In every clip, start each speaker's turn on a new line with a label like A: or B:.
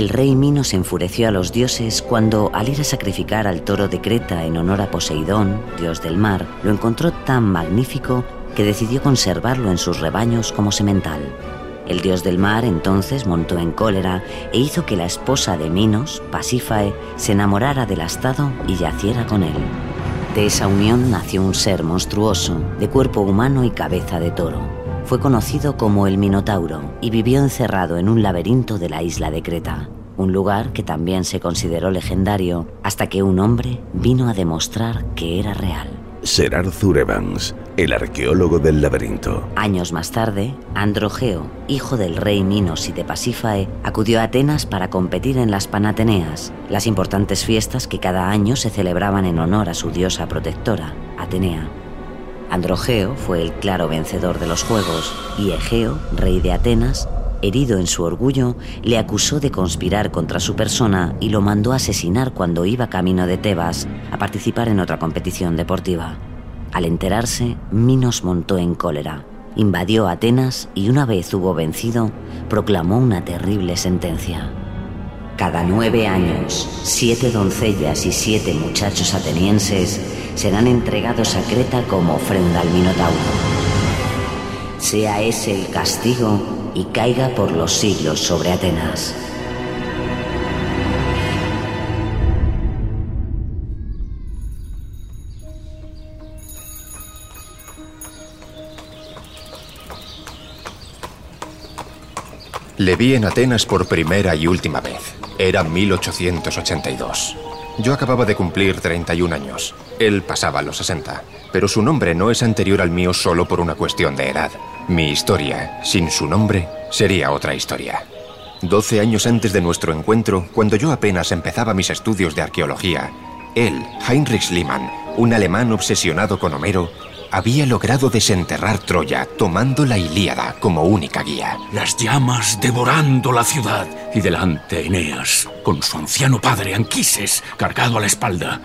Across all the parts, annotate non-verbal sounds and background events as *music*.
A: El rey Minos enfureció a los dioses cuando, al ir a sacrificar al toro de Creta en honor a Poseidón, dios del mar, lo encontró tan magnífico que decidió conservarlo en sus rebaños como semental. El dios del mar entonces montó en cólera e hizo que la esposa de Minos, Pasífae, se enamorara del astado y yaciera con él. De esa unión nació un ser monstruoso, de cuerpo humano y cabeza de toro fue conocido como el Minotauro y vivió encerrado en un laberinto de la isla de Creta, un lugar que también se consideró legendario hasta que un hombre vino a demostrar que era real.
B: Ser Zurevans, el arqueólogo del laberinto.
A: Años más tarde, Androgeo, hijo del rey Minos y de Pasífae, acudió a Atenas para competir en las Panateneas, las importantes fiestas que cada año se celebraban en honor a su diosa protectora, Atenea. Androgeo fue el claro vencedor de los Juegos y Egeo, rey de Atenas, herido en su orgullo, le acusó de conspirar contra su persona y lo mandó a asesinar cuando iba camino de Tebas a participar en otra competición deportiva. Al enterarse, Minos montó en cólera, invadió Atenas y una vez hubo vencido, proclamó una terrible sentencia. Cada nueve años, siete doncellas y siete muchachos atenienses serán entregados a Creta como ofrenda al Minotauro. Sea ese el castigo y caiga por los siglos sobre Atenas.
C: Le vi en Atenas por primera y última vez. Era 1882. Yo acababa de cumplir 31 años. Él pasaba los 60. Pero su nombre no es anterior al mío solo por una cuestión de edad. Mi historia, sin su nombre, sería otra historia. Doce años antes de nuestro encuentro, cuando yo apenas empezaba mis estudios de arqueología, él, Heinrich Schliemann, un alemán obsesionado con Homero, había logrado desenterrar Troya tomando la Ilíada como única guía.
D: Las llamas devorando la ciudad y delante Eneas, con su anciano padre Anquises cargado a la espalda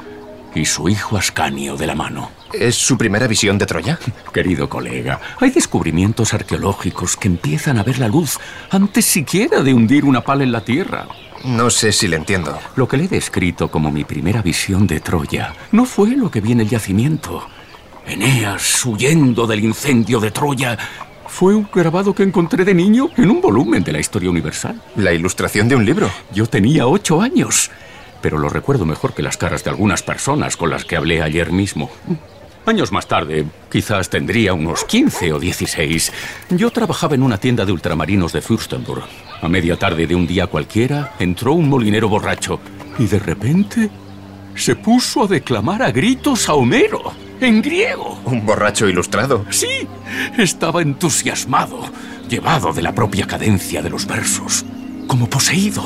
D: y su hijo Ascanio de la mano.
C: ¿Es su primera visión de Troya? *laughs*
D: Querido colega, hay descubrimientos arqueológicos que empiezan a ver la luz antes siquiera de hundir una pala en la tierra.
C: No sé si le entiendo.
D: Lo que le he descrito como mi primera visión de Troya no fue lo que vi en el yacimiento. Eneas huyendo del incendio de Troya fue un grabado que encontré de niño en un volumen de la historia universal.
C: ¿La ilustración de un libro?
D: Yo tenía ocho años, pero lo recuerdo mejor que las caras de algunas personas con las que hablé ayer mismo. Años más tarde, quizás tendría unos 15 o 16, yo trabajaba en una tienda de ultramarinos de Fürstenburg. A media tarde de un día cualquiera, entró un molinero borracho y de repente se puso a declamar a gritos a Homero en griego.
C: ¿Un borracho ilustrado?
D: Sí, estaba entusiasmado, llevado de la propia cadencia de los versos, como poseído.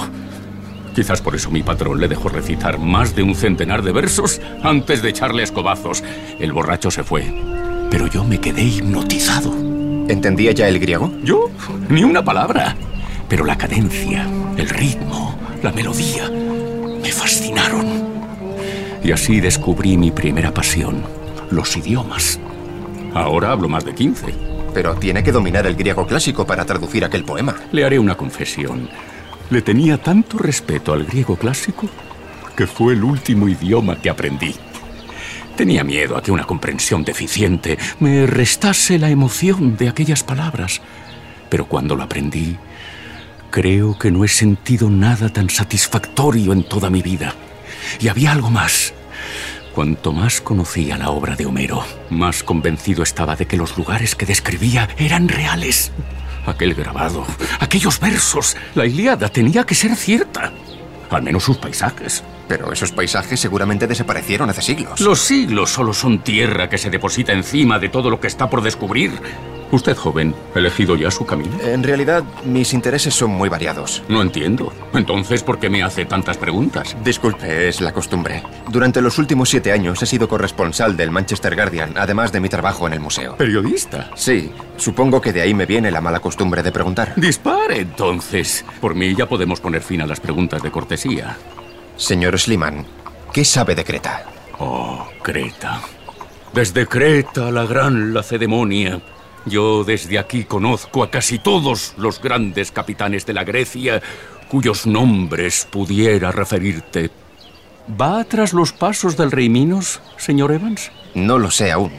D: Quizás por eso mi patrón le dejó recitar más de un centenar de versos antes de echarle escobazos. El borracho se fue, pero yo me quedé hipnotizado.
C: ¿Entendía ya el griego?
D: Yo, ni una palabra. Pero la cadencia, el ritmo, la melodía, me fascinaron. Y así descubrí mi primera pasión, los idiomas. Ahora hablo más de 15.
C: Pero tiene que dominar el griego clásico para traducir aquel poema.
D: Le haré una confesión. Le tenía tanto respeto al griego clásico que fue el último idioma que aprendí. Tenía miedo a que una comprensión deficiente me restase la emoción de aquellas palabras. Pero cuando lo aprendí, creo que no he sentido nada tan satisfactorio en toda mi vida. Y había algo más. Cuanto más conocía la obra de Homero, más convencido estaba de que los lugares que describía eran reales. Aquel grabado, aquellos versos, la Ilíada tenía que ser cierta. al menos sus paisajes.
C: Pero esos paisajes seguramente desaparecieron hace siglos.
D: Los siglos solo son tierra que se deposita encima de todo lo que está por descubrir. Usted, joven, ¿ha elegido ya su camino?
C: En realidad, mis intereses son muy variados.
D: No entiendo. Entonces, ¿por qué me hace tantas preguntas?
C: Disculpe, es la costumbre. Durante los últimos siete años he sido corresponsal del Manchester Guardian, además de mi trabajo en el museo.
D: ¿Periodista?
C: Sí, supongo que de ahí me viene la mala costumbre de preguntar.
D: Dispare, entonces. Por mí ya podemos poner fin a las preguntas de cortesía.
C: Señor Sliman, ¿qué sabe de Creta?
D: Oh, Creta. Desde Creta, la gran Lacedemonia, yo desde aquí conozco a casi todos los grandes capitanes de la Grecia cuyos nombres pudiera referirte. ¿Va tras los pasos del rey Minos, señor Evans?
C: No lo sé aún,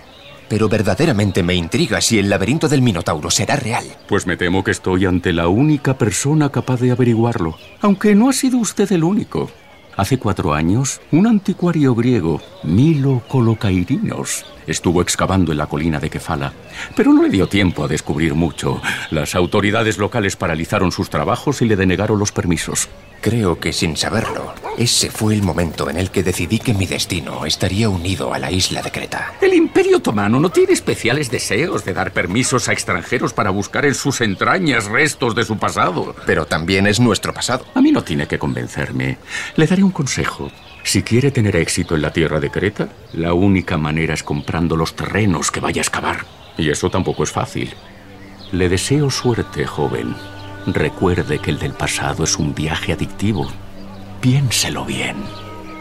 C: pero verdaderamente me intriga si el laberinto del Minotauro será real.
D: Pues me temo que estoy ante la única persona capaz de averiguarlo, aunque no ha sido usted el único. Hace cuatro años, un anticuario griego, Milo Colocairinos, estuvo excavando en la colina de Kefala, pero no le dio tiempo a descubrir mucho. Las autoridades locales paralizaron sus trabajos y le denegaron los permisos.
C: Creo que sin saberlo, ese fue el momento en el que decidí que mi destino estaría unido a la isla de Creta.
D: El Imperio Otomano no tiene especiales deseos de dar permisos a extranjeros para buscar en sus entrañas restos de su pasado.
C: Pero también es nuestro pasado.
D: A mí no tiene que convencerme. Le daré un consejo. Si quiere tener éxito en la tierra de Creta, la única manera es comprando los terrenos que vaya a excavar. Y eso tampoco es fácil. Le deseo suerte, joven. Recuerde que el del pasado es un viaje adictivo. Piénselo bien,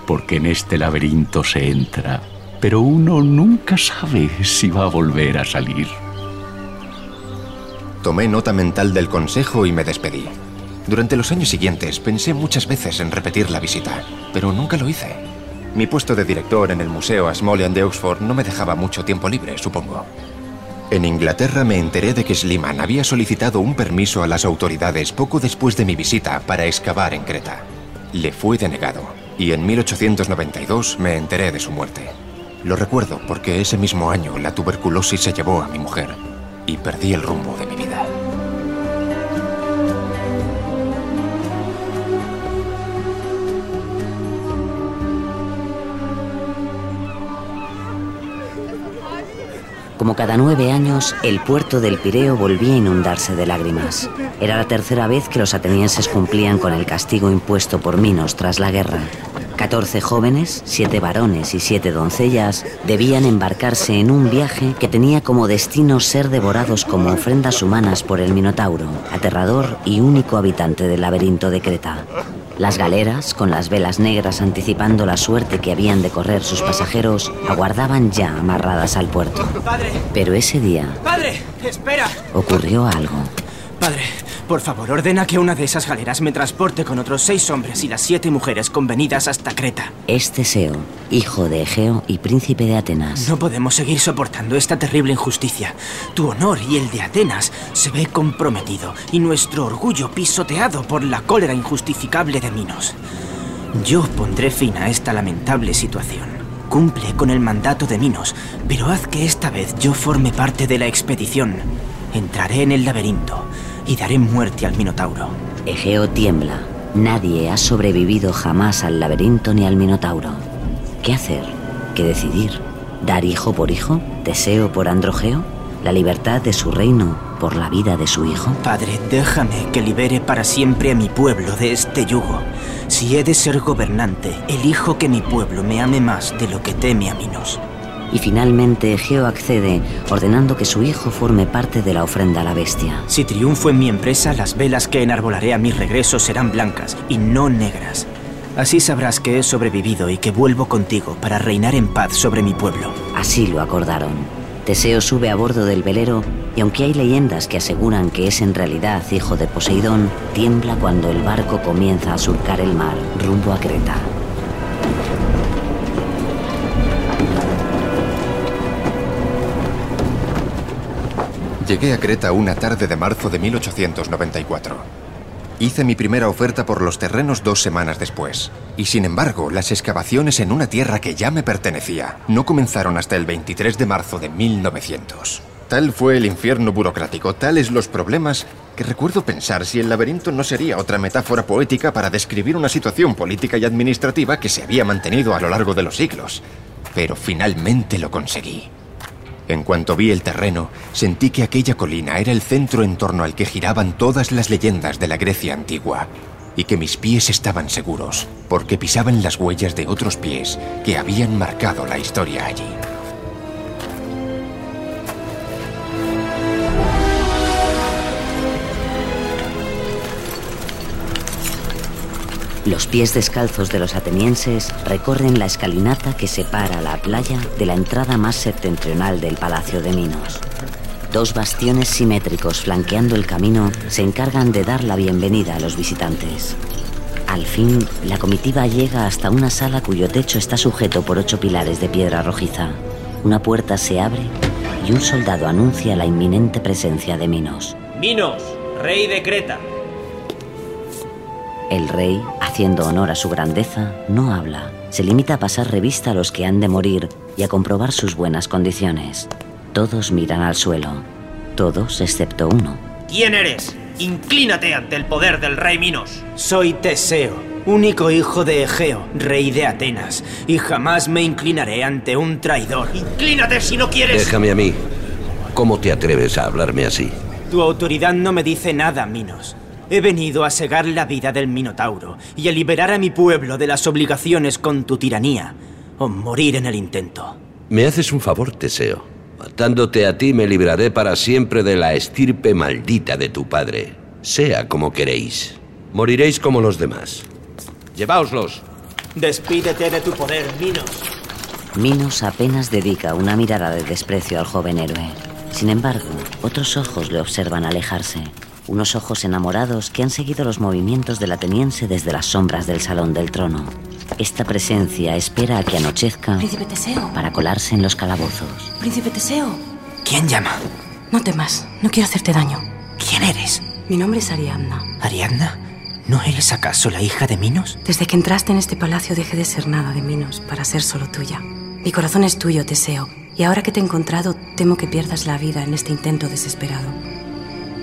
D: porque en este laberinto se entra, pero uno nunca sabe si va a volver a salir.
C: Tomé nota mental del consejo y me despedí. Durante los años siguientes pensé muchas veces en repetir la visita, pero nunca lo hice. Mi puesto de director en el Museo Asmolean de Oxford no me dejaba mucho tiempo libre, supongo. En Inglaterra me enteré de que Sliman había solicitado un permiso a las autoridades poco después de mi visita para excavar en Creta. Le fue denegado y en 1892 me enteré de su muerte. Lo recuerdo porque ese mismo año la tuberculosis se llevó a mi mujer y perdí el rumbo de mi
A: Como cada nueve años, el puerto del Pireo volvía a inundarse de lágrimas. Era la tercera vez que los atenienses cumplían con el castigo impuesto por Minos tras la guerra. Catorce jóvenes, siete varones y siete doncellas debían embarcarse en un viaje que tenía como destino ser devorados como ofrendas humanas por el Minotauro, aterrador y único habitante del laberinto de Creta. Las galeras, con las velas negras anticipando la suerte que habían de correr sus pasajeros, aguardaban ya amarradas al puerto. Pero ese día
E: padre, espera.
A: ocurrió algo.
E: Padre, por favor, ordena que una de esas galeras me transporte con otros seis hombres y las siete mujeres convenidas hasta Creta.
A: Es Teseo, hijo de Egeo y príncipe de Atenas.
E: No podemos seguir soportando esta terrible injusticia. Tu honor y el de Atenas se ve comprometido y nuestro orgullo pisoteado por la cólera injustificable de Minos. Yo pondré fin a esta lamentable situación. Cumple con el mandato de Minos, pero haz que esta vez yo forme parte de la expedición. Entraré en el laberinto y daré muerte al Minotauro.
A: Egeo tiembla. Nadie ha sobrevivido jamás al laberinto ni al Minotauro. ¿Qué hacer? ¿Qué decidir? ¿Dar hijo por hijo? ¿Teseo por Androgeo? ¿La libertad de su reino por la vida de su hijo?
E: Padre, déjame que libere para siempre a mi pueblo de este yugo. Si he de ser gobernante, elijo que mi pueblo me ame más de lo que teme a Minos.
A: Y finalmente Egeo accede, ordenando que su hijo forme parte de la ofrenda a la bestia.
E: Si triunfo en mi empresa, las velas que enarbolaré a mi regreso serán blancas y no negras. Así sabrás que he sobrevivido y que vuelvo contigo para reinar en paz sobre mi pueblo.
A: Así lo acordaron. Teseo sube a bordo del velero y aunque hay leyendas que aseguran que es en realidad hijo de Poseidón, tiembla cuando el barco comienza a surcar el mar rumbo a Creta.
C: Llegué a Creta una tarde de marzo de 1894. Hice mi primera oferta por los terrenos dos semanas después. Y sin embargo, las excavaciones en una tierra que ya me pertenecía no comenzaron hasta el 23 de marzo de 1900. Tal fue el infierno burocrático, tales los problemas, que recuerdo pensar si el laberinto no sería otra metáfora poética para describir una situación política y administrativa que se había mantenido a lo largo de los siglos. Pero finalmente lo conseguí. En cuanto vi el terreno, sentí que aquella colina era el centro en torno al que giraban todas las leyendas de la Grecia antigua, y que mis pies estaban seguros, porque pisaban las huellas de otros pies que habían marcado la historia allí.
A: Los pies descalzos de los atenienses recorren la escalinata que separa la playa de la entrada más septentrional del Palacio de Minos. Dos bastiones simétricos flanqueando el camino se encargan de dar la bienvenida a los visitantes. Al fin, la comitiva llega hasta una sala cuyo techo está sujeto por ocho pilares de piedra rojiza. Una puerta se abre y un soldado anuncia la inminente presencia de Minos.
F: Minos, rey de Creta.
A: El rey, haciendo honor a su grandeza, no habla. Se limita a pasar revista a los que han de morir y a comprobar sus buenas condiciones. Todos miran al suelo. Todos excepto uno.
F: ¿Quién eres? Inclínate ante el poder del rey Minos.
E: Soy Teseo, único hijo de Egeo, rey de Atenas, y jamás me inclinaré ante un traidor.
F: Inclínate si no quieres.
G: Déjame a mí. ¿Cómo te atreves a hablarme así?
E: Tu autoridad no me dice nada, Minos. He venido a segar la vida del Minotauro y a liberar a mi pueblo de las obligaciones con tu tiranía, o morir en el intento.
G: Me haces un favor, Teseo. Matándote a ti me libraré para siempre de la estirpe maldita de tu padre. Sea como queréis. Moriréis como los demás. Lleváoslos.
E: Despídete de tu poder, Minos.
A: Minos apenas dedica una mirada de desprecio al joven héroe. Sin embargo, otros ojos le observan alejarse. Unos ojos enamorados que han seguido los movimientos del ateniense desde las sombras del salón del trono. Esta presencia espera a que anochezca
H: Príncipe Teseo.
A: para colarse en los calabozos.
H: Príncipe Teseo.
E: ¿Quién llama?
H: No temas, no quiero hacerte daño.
E: ¿Quién eres?
H: Mi nombre es Ariadna.
E: ¿Ariadna? ¿No eres acaso la hija de Minos?
H: Desde que entraste en este palacio dejé de ser nada de Minos para ser solo tuya. Mi corazón es tuyo, Teseo, y ahora que te he encontrado temo que pierdas la vida en este intento desesperado.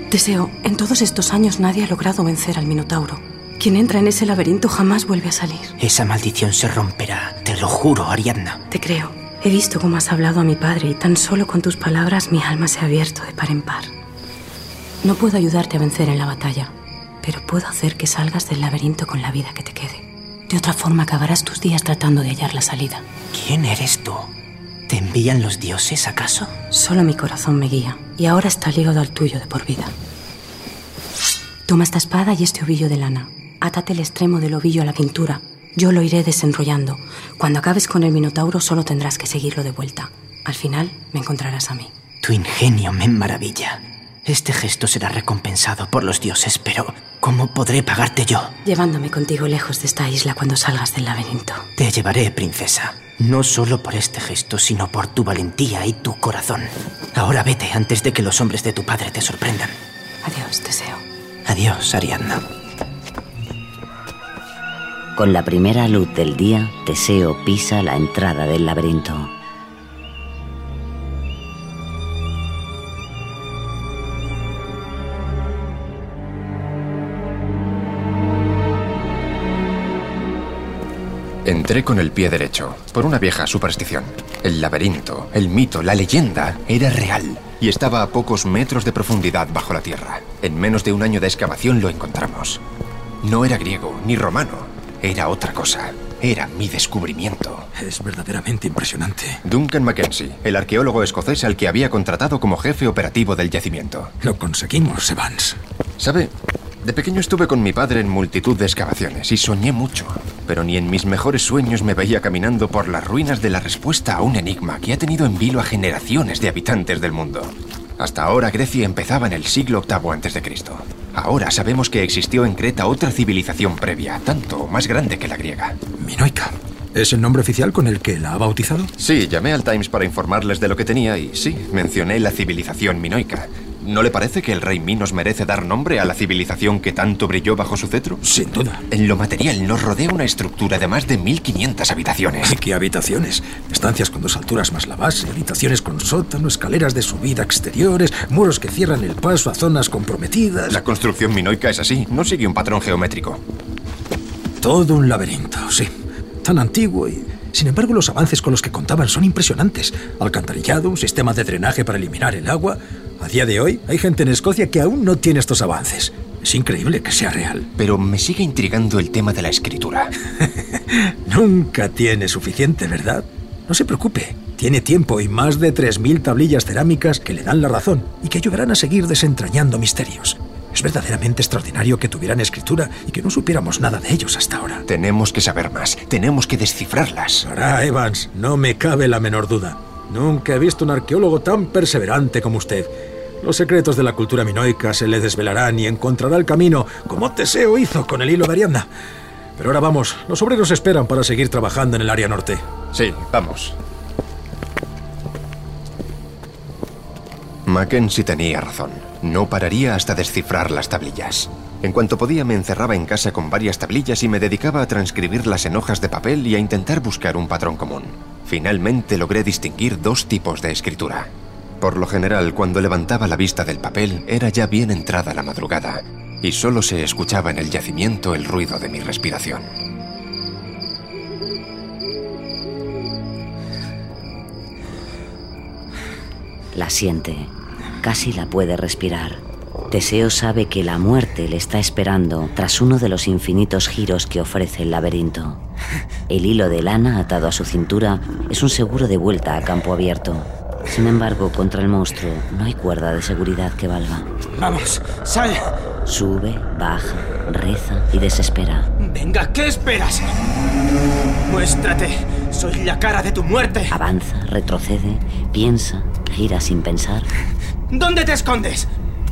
H: Teseo, en todos estos años nadie ha logrado vencer al Minotauro. Quien entra en ese laberinto jamás vuelve a salir.
E: Esa maldición se romperá, te lo juro, Ariadna.
H: Te creo. He visto cómo has hablado a mi padre y tan solo con tus palabras mi alma se ha abierto de par en par. No puedo ayudarte a vencer en la batalla, pero puedo hacer que salgas del laberinto con la vida que te quede. De otra forma acabarás tus días tratando de hallar la salida.
E: ¿Quién eres tú? ¿Te envían los dioses acaso?
H: Solo mi corazón me guía y ahora está ligado al tuyo de por vida. Toma esta espada y este ovillo de lana. Átate el extremo del ovillo a la cintura. Yo lo iré desenrollando. Cuando acabes con el minotauro solo tendrás que seguirlo de vuelta. Al final me encontrarás a mí.
E: Tu ingenio me maravilla. Este gesto será recompensado por los dioses, pero ¿cómo podré pagarte yo?
H: Llevándome contigo lejos de esta isla cuando salgas del laberinto.
E: Te llevaré, princesa. No solo por este gesto, sino por tu valentía y tu corazón. Ahora vete antes de que los hombres de tu padre te sorprendan.
H: Adiós, Teseo.
E: Adiós, Ariadna.
A: Con la primera luz del día, Teseo pisa la entrada del laberinto.
C: Entré con el pie derecho, por una vieja superstición. El laberinto, el mito, la leyenda era real y estaba a pocos metros de profundidad bajo la tierra. En menos de un año de excavación lo encontramos. No era griego ni romano, era otra cosa. Era mi descubrimiento.
D: Es verdaderamente impresionante.
C: Duncan Mackenzie, el arqueólogo escocés al que había contratado como jefe operativo del yacimiento.
D: Lo conseguimos, Evans.
C: ¿Sabe? De pequeño estuve con mi padre en multitud de excavaciones y soñé mucho, pero ni en mis mejores sueños me veía caminando por las ruinas de la respuesta a un enigma que ha tenido en vilo a generaciones de habitantes del mundo. Hasta ahora Grecia empezaba en el siglo VIII a.C. Ahora sabemos que existió en Creta otra civilización previa, tanto o más grande que la griega.
D: Minoica. ¿Es el nombre oficial con el que la ha bautizado?
C: Sí, llamé al Times para informarles de lo que tenía y sí, mencioné la civilización minoica. ¿No le parece que el rey Minos merece dar nombre a la civilización que tanto brilló bajo su cetro?
I: Sin duda.
C: En lo material nos rodea una estructura de más de 1500 habitaciones.
I: ¿Qué habitaciones? Estancias con dos alturas más la base, habitaciones con sótano, escaleras de subida exteriores, muros que cierran el paso a zonas comprometidas.
C: La construcción minoica es así, no sigue un patrón geométrico.
I: Todo un laberinto, sí. Tan antiguo y sin embargo, los avances con los que contaban son impresionantes. Alcantarillado, un sistema de drenaje para eliminar el agua. A día de hoy, hay gente en Escocia que aún no tiene estos avances. Es increíble que sea real.
C: Pero me sigue intrigando el tema de la escritura. *laughs*
I: Nunca tiene suficiente, ¿verdad? No se preocupe. Tiene tiempo y más de 3.000 tablillas cerámicas que le dan la razón y que ayudarán a seguir desentrañando misterios. Es verdaderamente extraordinario que tuvieran escritura y que no supiéramos nada de ellos hasta ahora.
C: Tenemos que saber más. Tenemos que descifrarlas.
I: Ahora, Evans, no me cabe la menor duda. Nunca he visto un arqueólogo tan perseverante como usted. Los secretos de la cultura minoica se le desvelarán y encontrará el camino, como Teseo hizo con el hilo de Ariadna. Pero ahora vamos, los obreros esperan para seguir trabajando en el área norte.
C: Sí, vamos. Mackenzie tenía razón. No pararía hasta descifrar las tablillas. En cuanto podía me encerraba en casa con varias tablillas y me dedicaba a transcribirlas en hojas de papel y a intentar buscar un patrón común. Finalmente logré distinguir dos tipos de escritura. Por lo general, cuando levantaba la vista del papel, era ya bien entrada la madrugada, y solo se escuchaba en el yacimiento el ruido de mi respiración.
A: La siente casi la puede respirar. Teseo sabe que la muerte le está esperando tras uno de los infinitos giros que ofrece el laberinto. El hilo de lana atado a su cintura es un seguro de vuelta a campo abierto. Sin embargo, contra el monstruo no hay cuerda de seguridad que valga.
E: Vamos, sal.
A: Sube, baja, reza y desespera.
E: Venga, ¿qué esperas? Muéstrate. Soy la cara de tu muerte.
A: Avanza, retrocede, piensa, gira sin pensar.
E: ¿Dónde te escondes?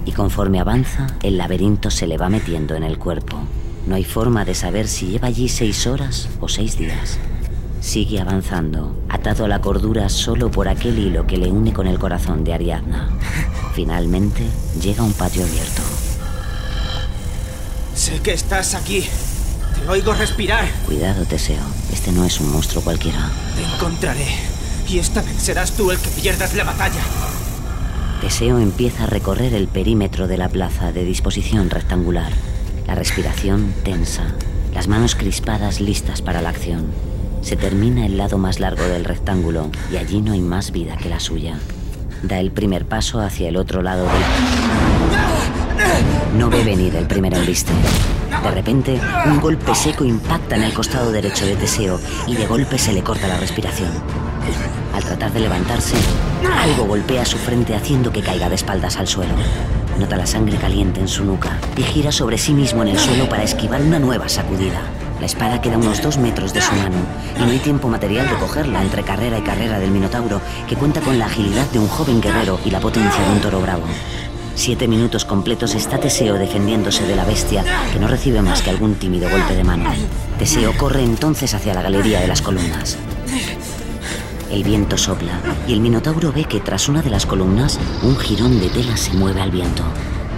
A: Y conforme avanza, el laberinto se le va metiendo en el cuerpo. No hay forma de saber si lleva allí seis horas o seis días. Sigue avanzando, atado a la cordura solo por aquel hilo que le une con el corazón de Ariadna. Finalmente llega a un patio abierto.
E: Sé que estás aquí. Te oigo respirar.
A: Cuidado, Teseo. Este no es un monstruo cualquiera.
E: Te encontraré. Y esta vez serás tú el que pierdas la batalla.
A: Teseo empieza a recorrer el perímetro de la plaza de disposición rectangular. La respiración tensa, las manos crispadas listas para la acción. Se termina el lado más largo del rectángulo y allí no hay más vida que la suya. Da el primer paso hacia el otro lado del... No ve venir el primer embiste. De repente, un golpe seco impacta en el costado derecho de Teseo y de golpe se le corta la respiración. Al tratar de levantarse, algo golpea su frente haciendo que caiga de espaldas al suelo. Nota la sangre caliente en su nuca y gira sobre sí mismo en el suelo para esquivar una nueva sacudida. La espada queda unos dos metros de su mano y no hay tiempo material de cogerla entre carrera y carrera del Minotauro, que cuenta con la agilidad de un joven guerrero y la potencia de un toro bravo. Siete minutos completos está Teseo defendiéndose de la bestia, que no recibe más que algún tímido golpe de mano. Teseo corre entonces hacia la galería de las columnas. El viento sopla y el Minotauro ve que tras una de las columnas un jirón de tela se mueve al viento.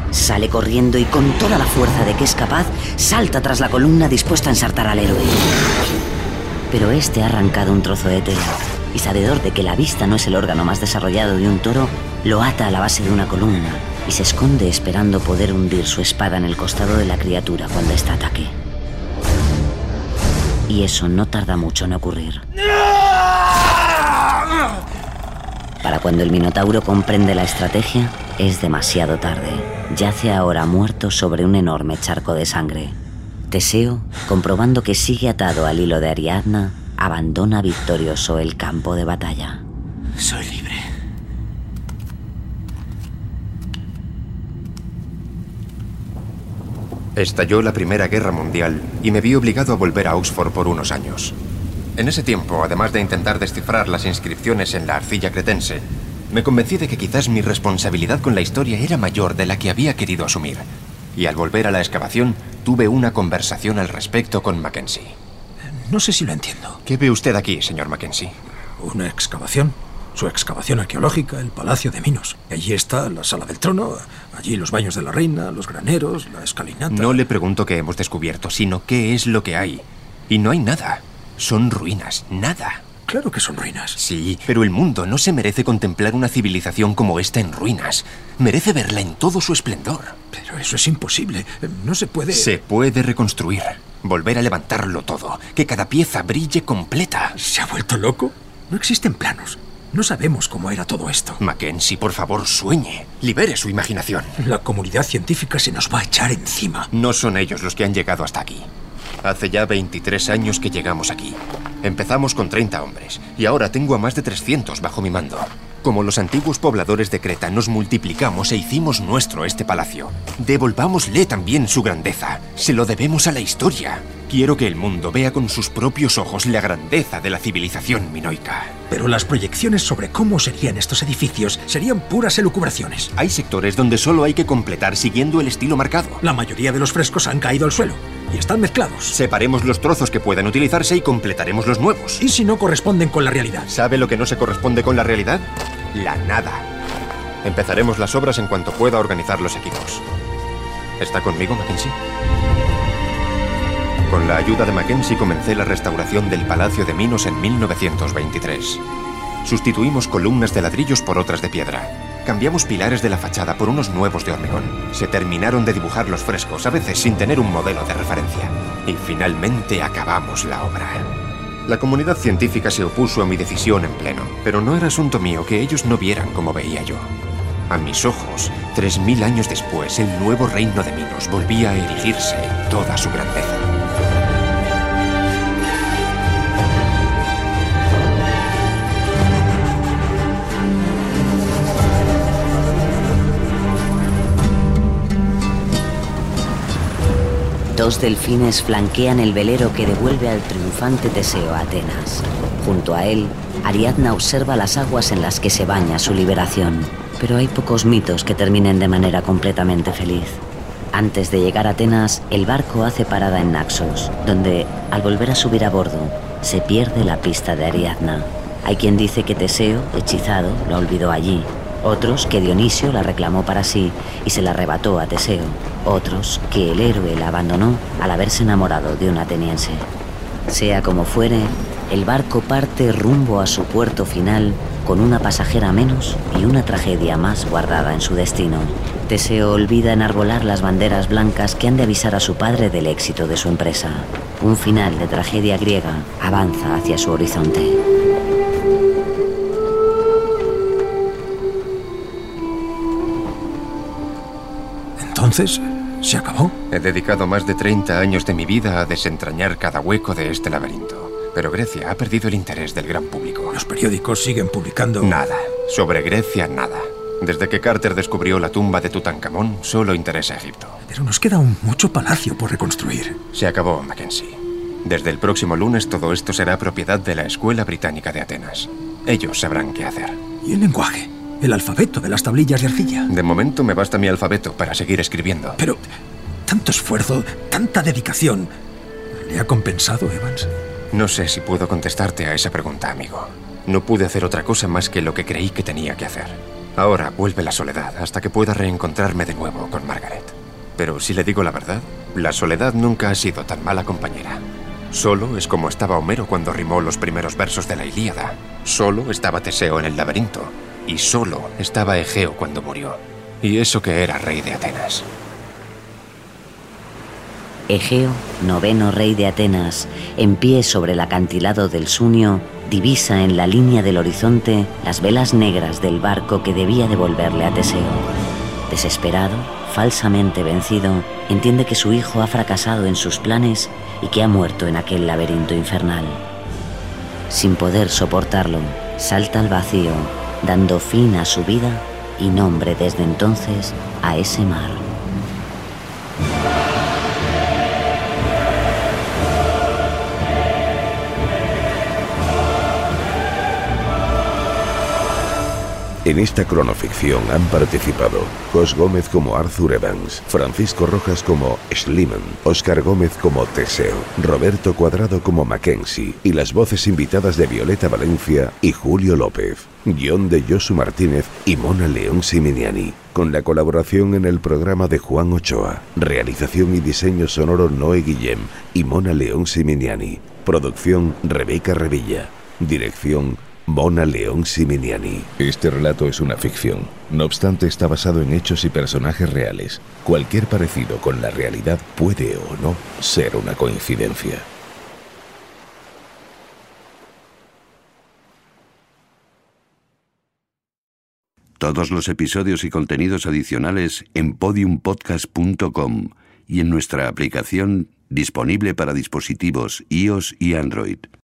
A: Sale corriendo y con toda la fuerza de que es capaz, salta tras la columna dispuesta a ensartar al héroe. Pero este ha arrancado un trozo de tela y sabedor de que la vista no es el órgano más desarrollado de un toro, lo ata a la base de una columna y se esconde esperando poder hundir su espada en el costado de la criatura cuando ésta ataque. Y eso no tarda mucho en ocurrir. Para cuando el Minotauro comprende la estrategia, es demasiado tarde. Yace ahora muerto sobre un enorme charco de sangre. Teseo, comprobando que sigue atado al hilo de Ariadna, abandona victorioso el campo de batalla.
E: Soy libre.
C: Estalló la Primera Guerra Mundial y me vi obligado a volver a Oxford por unos años. En ese tiempo, además de intentar descifrar las inscripciones en la arcilla cretense, me convencí de que quizás mi responsabilidad con la historia era mayor de la que había querido asumir. Y al volver a la excavación, tuve una conversación al respecto con Mackenzie.
I: No sé si lo entiendo.
C: ¿Qué ve usted aquí, señor Mackenzie?
I: ¿Una excavación? su excavación arqueológica, el Palacio de Minos. Allí está la Sala del Trono, allí los baños de la reina, los graneros, la escalinata.
C: No le pregunto qué hemos descubierto, sino qué es lo que hay. Y no hay nada. Son ruinas, nada.
I: Claro que son ruinas.
C: Sí, pero el mundo no se merece contemplar una civilización como esta en ruinas. Merece verla en todo su esplendor.
I: Pero eso es imposible. No se puede...
C: Se puede reconstruir. Volver a levantarlo todo. Que cada pieza brille completa.
I: ¿Se ha vuelto loco? No existen planos. No sabemos cómo era todo esto.
C: Mackenzie, por favor, sueñe. Libere su imaginación.
I: La comunidad científica se nos va a echar encima.
C: No son ellos los que han llegado hasta aquí. Hace ya 23 años que llegamos aquí. Empezamos con 30 hombres y ahora tengo a más de 300 bajo mi mando. Como los antiguos pobladores de Creta, nos multiplicamos e hicimos nuestro este palacio. Devolvámosle también su grandeza. Se lo debemos a la historia. Quiero que el mundo vea con sus propios ojos la grandeza de la civilización minoica.
I: Pero las proyecciones sobre cómo serían estos edificios serían puras elucubraciones.
C: Hay sectores donde solo hay que completar siguiendo el estilo marcado.
I: La mayoría de los frescos han caído al suelo y están mezclados.
C: Separemos los trozos que puedan utilizarse y completaremos los nuevos.
I: ¿Y si no corresponden con la realidad?
C: ¿Sabe lo que no se corresponde con la realidad? La nada. Empezaremos las obras en cuanto pueda organizar los equipos. ¿Está conmigo, Mackenzie? Con la ayuda de Mackenzie comencé la restauración del Palacio de Minos en 1923. Sustituimos columnas de ladrillos por otras de piedra. Cambiamos pilares de la fachada por unos nuevos de hormigón. Se terminaron de dibujar los frescos, a veces sin tener un modelo de referencia. Y finalmente acabamos la obra. La comunidad científica se opuso a mi decisión en pleno, pero no era asunto mío que ellos no vieran como veía yo. A mis ojos, tres mil años después, el nuevo reino de Minos volvía a erigirse en toda su grandeza.
A: Dos delfines flanquean el velero que devuelve al triunfante Teseo a Atenas. Junto a él, Ariadna observa las aguas en las que se baña su liberación. Pero hay pocos mitos que terminen de manera completamente feliz. Antes de llegar a Atenas, el barco hace parada en Naxos, donde, al volver a subir a bordo, se pierde la pista de Ariadna. Hay quien dice que Teseo, hechizado, la olvidó allí. Otros que Dionisio la reclamó para sí y se la arrebató a Teseo. Otros que el héroe la abandonó al haberse enamorado de un ateniense. Sea como fuere, el barco parte rumbo a su puerto final con una pasajera menos y una tragedia más guardada en su destino. Teseo olvida enarbolar las banderas blancas que han de avisar a su padre del éxito de su empresa. Un final de tragedia griega avanza hacia su horizonte.
I: Entonces, ¿se acabó?
C: He dedicado más de 30 años de mi vida a desentrañar cada hueco de este laberinto. Pero Grecia ha perdido el interés del gran público.
I: Los periódicos siguen publicando...
C: Nada. Sobre Grecia, nada. Desde que Carter descubrió la tumba de Tutankamón, solo interesa Egipto.
I: Pero nos queda aún mucho palacio por reconstruir.
C: Se acabó, Mackenzie. Desde el próximo lunes todo esto será propiedad de la Escuela Británica de Atenas. Ellos sabrán qué hacer.
I: ¿Y el lenguaje? El alfabeto de las tablillas de arcilla.
C: De momento me basta mi alfabeto para seguir escribiendo.
I: Pero tanto esfuerzo, tanta dedicación. ¿Le ha compensado, Evans?
C: No sé si puedo contestarte a esa pregunta, amigo. No pude hacer otra cosa más que lo que creí que tenía que hacer. Ahora vuelve la soledad hasta que pueda reencontrarme de nuevo con Margaret. Pero si le digo la verdad, la soledad nunca ha sido tan mala compañera. Solo es como estaba Homero cuando rimó los primeros versos de la Ilíada. Solo estaba Teseo en el laberinto. Y solo estaba Egeo cuando murió. Y eso que era rey de Atenas.
A: Egeo, noveno rey de Atenas, en pie sobre el acantilado del Sunio, divisa en la línea del horizonte las velas negras del barco que debía devolverle a Teseo. Desesperado, falsamente vencido, entiende que su hijo ha fracasado en sus planes y que ha muerto en aquel laberinto infernal. Sin poder soportarlo, salta al vacío, dando fin a su vida y nombre desde entonces a ese mar.
B: En esta cronoficción han participado Jos Gómez como Arthur Evans, Francisco Rojas como Schliemann, Oscar Gómez como Teseo, Roberto Cuadrado como Mackenzie y las voces invitadas de Violeta Valencia y Julio López. Guión de Josu Martínez y Mona León Siminiani, con la colaboración en el programa de Juan Ochoa. Realización y diseño sonoro Noé Guillem y Mona León Siminiani. Producción Rebeca Revilla. Dirección Mona León Siminiani.
J: Este relato es una ficción. No obstante, está basado en hechos y personajes reales. Cualquier parecido con la realidad puede o no ser una coincidencia.
G: Todos los episodios y contenidos adicionales en podiumpodcast.com y en nuestra aplicación disponible para dispositivos iOS y Android.